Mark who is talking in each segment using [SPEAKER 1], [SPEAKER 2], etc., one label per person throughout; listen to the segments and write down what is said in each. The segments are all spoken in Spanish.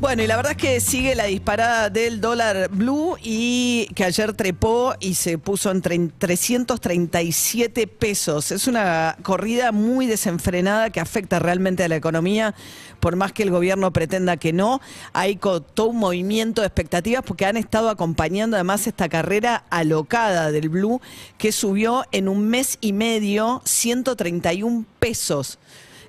[SPEAKER 1] Bueno, y la verdad es que sigue la disparada del dólar blue y que ayer trepó y se puso en tre- 337 pesos. Es una corrida muy desenfrenada que afecta realmente a la economía, por más que el gobierno pretenda que no. Hay todo un movimiento de expectativas porque han estado acompañando además esta carrera alocada del blue que subió en un mes y medio 131 pesos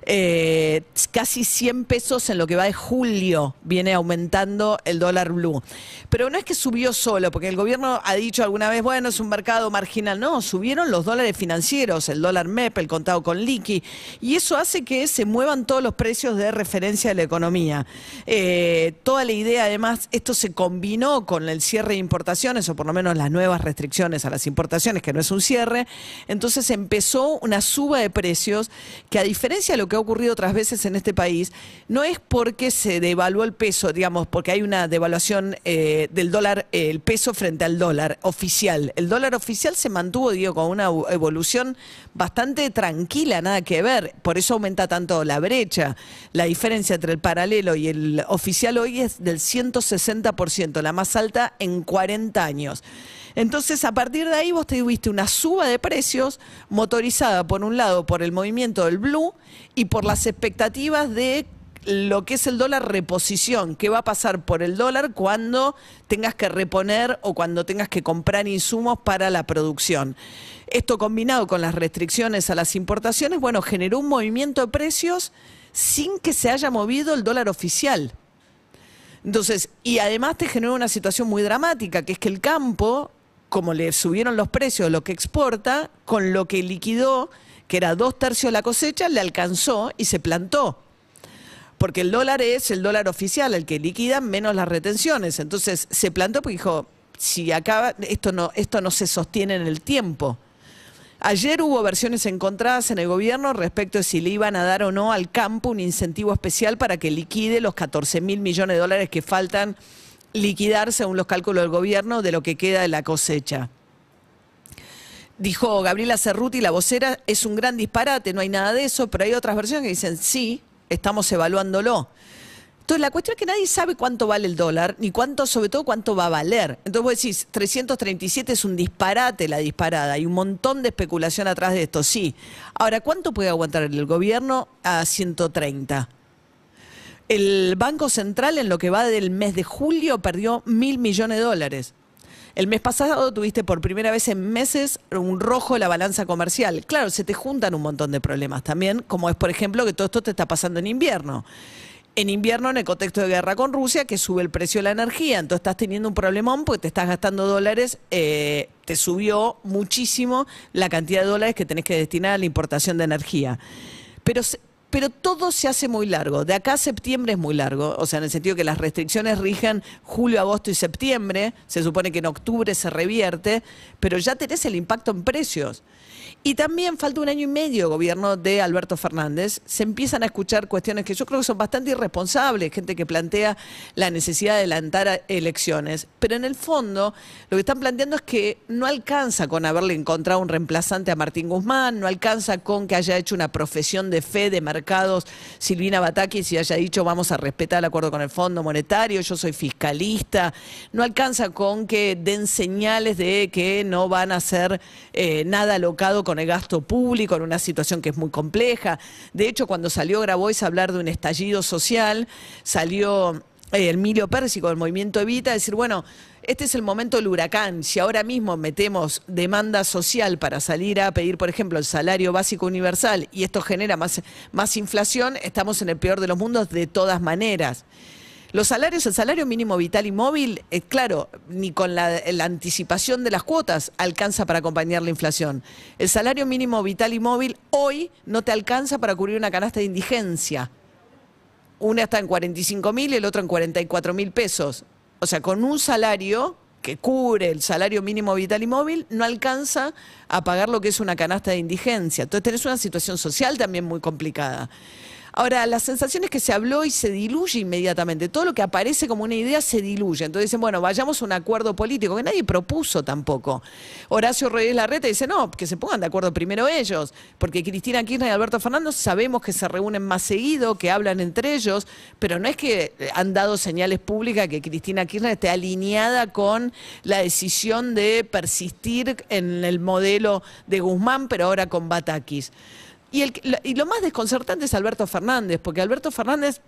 [SPEAKER 1] eh, casi 100 pesos en lo que va de julio viene aumentando el dólar blue. Pero no es que subió solo, porque el gobierno ha dicho alguna vez, bueno, es un mercado marginal. No, subieron los dólares financieros, el dólar MEP, el contado con liqui, y eso hace que se muevan todos los precios de referencia de la economía. Eh, toda la idea, además, esto se combinó con el cierre de importaciones, o por lo menos las nuevas restricciones a las importaciones, que no es un cierre. Entonces empezó una suba de precios que a diferencia de lo que ha ocurrido otras veces en este país, no es porque se devaluó el peso, digamos, porque hay una devaluación eh, del dólar, el peso frente al dólar oficial. El dólar oficial se mantuvo, digo, con una evolución bastante tranquila, nada que ver. Por eso aumenta tanto la brecha. La diferencia entre el paralelo y el oficial hoy es del 160%, la más alta en 40 años. Entonces, a partir de ahí vos tuviste una suba de precios motorizada, por un lado, por el movimiento del blue y por las expectativas de lo que es el dólar reposición, qué va a pasar por el dólar cuando tengas que reponer o cuando tengas que comprar insumos para la producción. Esto combinado con las restricciones a las importaciones, bueno, generó un movimiento de precios sin que se haya movido el dólar oficial. Entonces, y además te generó una situación muy dramática, que es que el campo, como le subieron los precios de lo que exporta, con lo que liquidó, que era dos tercios de la cosecha, le alcanzó y se plantó. Porque el dólar es el dólar oficial, el que liquida menos las retenciones. Entonces se plantó porque dijo, si acaba, esto no, esto no se sostiene en el tiempo. Ayer hubo versiones encontradas en el gobierno respecto de si le iban a dar o no al campo un incentivo especial para que liquide los 14 mil millones de dólares que faltan liquidar según los cálculos del gobierno de lo que queda de la cosecha. Dijo Gabriela Cerruti, la vocera, es un gran disparate, no hay nada de eso, pero hay otras versiones que dicen sí, estamos evaluándolo. Entonces, la cuestión es que nadie sabe cuánto vale el dólar, ni cuánto, sobre todo, cuánto va a valer. Entonces, vos decís, 337 es un disparate la disparada, hay un montón de especulación atrás de esto, sí. Ahora, ¿cuánto puede aguantar el gobierno a 130? El Banco Central, en lo que va del mes de julio, perdió mil millones de dólares. El mes pasado tuviste por primera vez en meses un rojo la balanza comercial. Claro, se te juntan un montón de problemas también, como es, por ejemplo, que todo esto te está pasando en invierno. En invierno, en el contexto de guerra con Rusia, que sube el precio de la energía, entonces estás teniendo un problemón porque te estás gastando dólares, eh, te subió muchísimo la cantidad de dólares que tenés que destinar a la importación de energía. Pero, pero todo se hace muy largo. De acá a septiembre es muy largo. O sea, en el sentido que las restricciones rigen julio, agosto y septiembre. Se supone que en octubre se revierte, pero ya tenés el impacto en precios. Y también falta un año y medio gobierno de Alberto Fernández. Se empiezan a escuchar cuestiones que yo creo que son bastante irresponsables, gente que plantea la necesidad de adelantar elecciones. Pero en el fondo, lo que están planteando es que no alcanza con haberle encontrado un reemplazante a Martín Guzmán, no alcanza con que haya hecho una profesión de fe de Silvina Batakis y haya dicho vamos a respetar el acuerdo con el Fondo Monetario, yo soy fiscalista. No alcanza con que den señales de que no van a hacer eh, nada alocado con el gasto público en una situación que es muy compleja. De hecho, cuando salió Grabois a hablar de un estallido social, salió Emilio Pérsico del movimiento Evita decir, bueno, este es el momento del huracán. Si ahora mismo metemos demanda social para salir a pedir, por ejemplo, el salario básico universal y esto genera más, más inflación, estamos en el peor de los mundos de todas maneras. Los salarios, el salario mínimo vital y móvil, eh, claro, ni con la, la anticipación de las cuotas alcanza para acompañar la inflación. El salario mínimo vital y móvil hoy no te alcanza para cubrir una canasta de indigencia. Una está en 45 mil y el otro en 44 mil pesos. O sea, con un salario que cubre el salario mínimo vital y móvil, no alcanza a pagar lo que es una canasta de indigencia. Entonces tenés una situación social también muy complicada. Ahora, la sensación es que se habló y se diluye inmediatamente. Todo lo que aparece como una idea se diluye. Entonces dicen, bueno, vayamos a un acuerdo político, que nadie propuso tampoco. Horacio Reyes Larreta dice, no, que se pongan de acuerdo primero ellos, porque Cristina Kirchner y Alberto Fernández sabemos que se reúnen más seguido, que hablan entre ellos, pero no es que han dado señales públicas que Cristina Kirchner esté alineada con la decisión de persistir en el modelo de Guzmán, pero ahora con Batakis. Y, el, y lo más desconcertante es Alberto Fernández, porque Alberto Fernández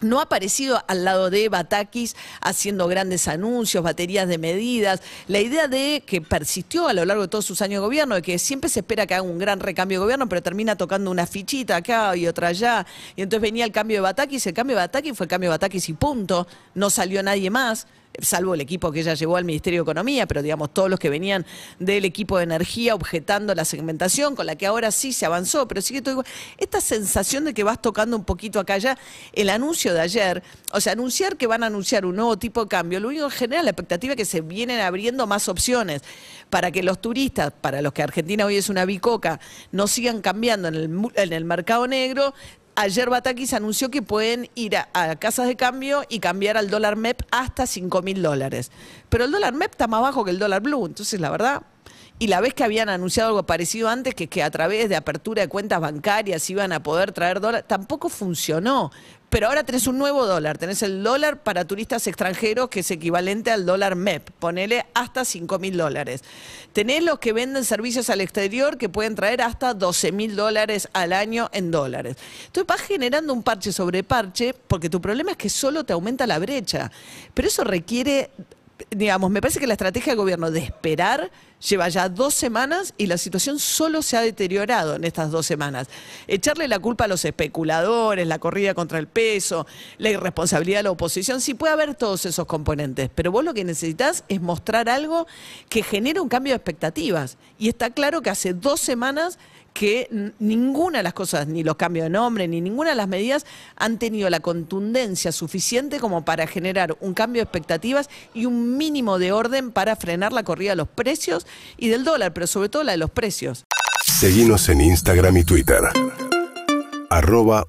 [SPEAKER 1] no ha aparecido al lado de Batakis haciendo grandes anuncios, baterías de medidas. La idea de que persistió a lo largo de todos sus años de gobierno, de que siempre se espera que haga un gran recambio de gobierno, pero termina tocando una fichita acá y otra allá. Y entonces venía el cambio de Batakis, el cambio de Batakis fue el cambio de Batakis y punto. No salió nadie más salvo el equipo que ella llevó al Ministerio de Economía, pero digamos todos los que venían del equipo de energía objetando la segmentación, con la que ahora sí se avanzó, pero sigue todo igual. Esta sensación de que vas tocando un poquito acá ya, el anuncio de ayer, o sea, anunciar que van a anunciar un nuevo tipo de cambio, lo único que genera la expectativa es que se vienen abriendo más opciones para que los turistas, para los que Argentina hoy es una bicoca, no sigan cambiando en el, en el mercado negro, Ayer Batakis anunció que pueden ir a, casas de cambio y cambiar al dólar MEP hasta 5 mil dólares. Pero el dólar MEP está más bajo que el dólar blue. Entonces, la verdad, y la vez que habían anunciado algo parecido antes, que, que a través de apertura de cuentas bancarias iban a poder traer dólares, tampoco funcionó. Pero ahora tenés un nuevo dólar, tenés el dólar para turistas extranjeros que es equivalente al dólar MEP, ponele hasta 5 mil dólares. Tenés los que venden servicios al exterior que pueden traer hasta 12 mil dólares al año en dólares. Entonces vas generando un parche sobre parche porque tu problema es que solo te aumenta la brecha. Pero eso requiere digamos, me parece que la estrategia del gobierno de esperar lleva ya dos semanas y la situación solo se ha deteriorado en estas dos semanas. Echarle la culpa a los especuladores, la corrida contra el peso, la irresponsabilidad de la oposición, sí puede haber todos esos componentes, pero vos lo que necesitas es mostrar algo que genere un cambio de expectativas. Y está claro que hace dos semanas que ninguna de las cosas, ni los cambios de nombre, ni ninguna de las medidas han tenido la contundencia suficiente como para generar un cambio de expectativas y un mínimo de orden para frenar la corrida de los precios y del dólar, pero sobre todo la de los precios.
[SPEAKER 2] Seguimos en Instagram y Twitter. Arroba.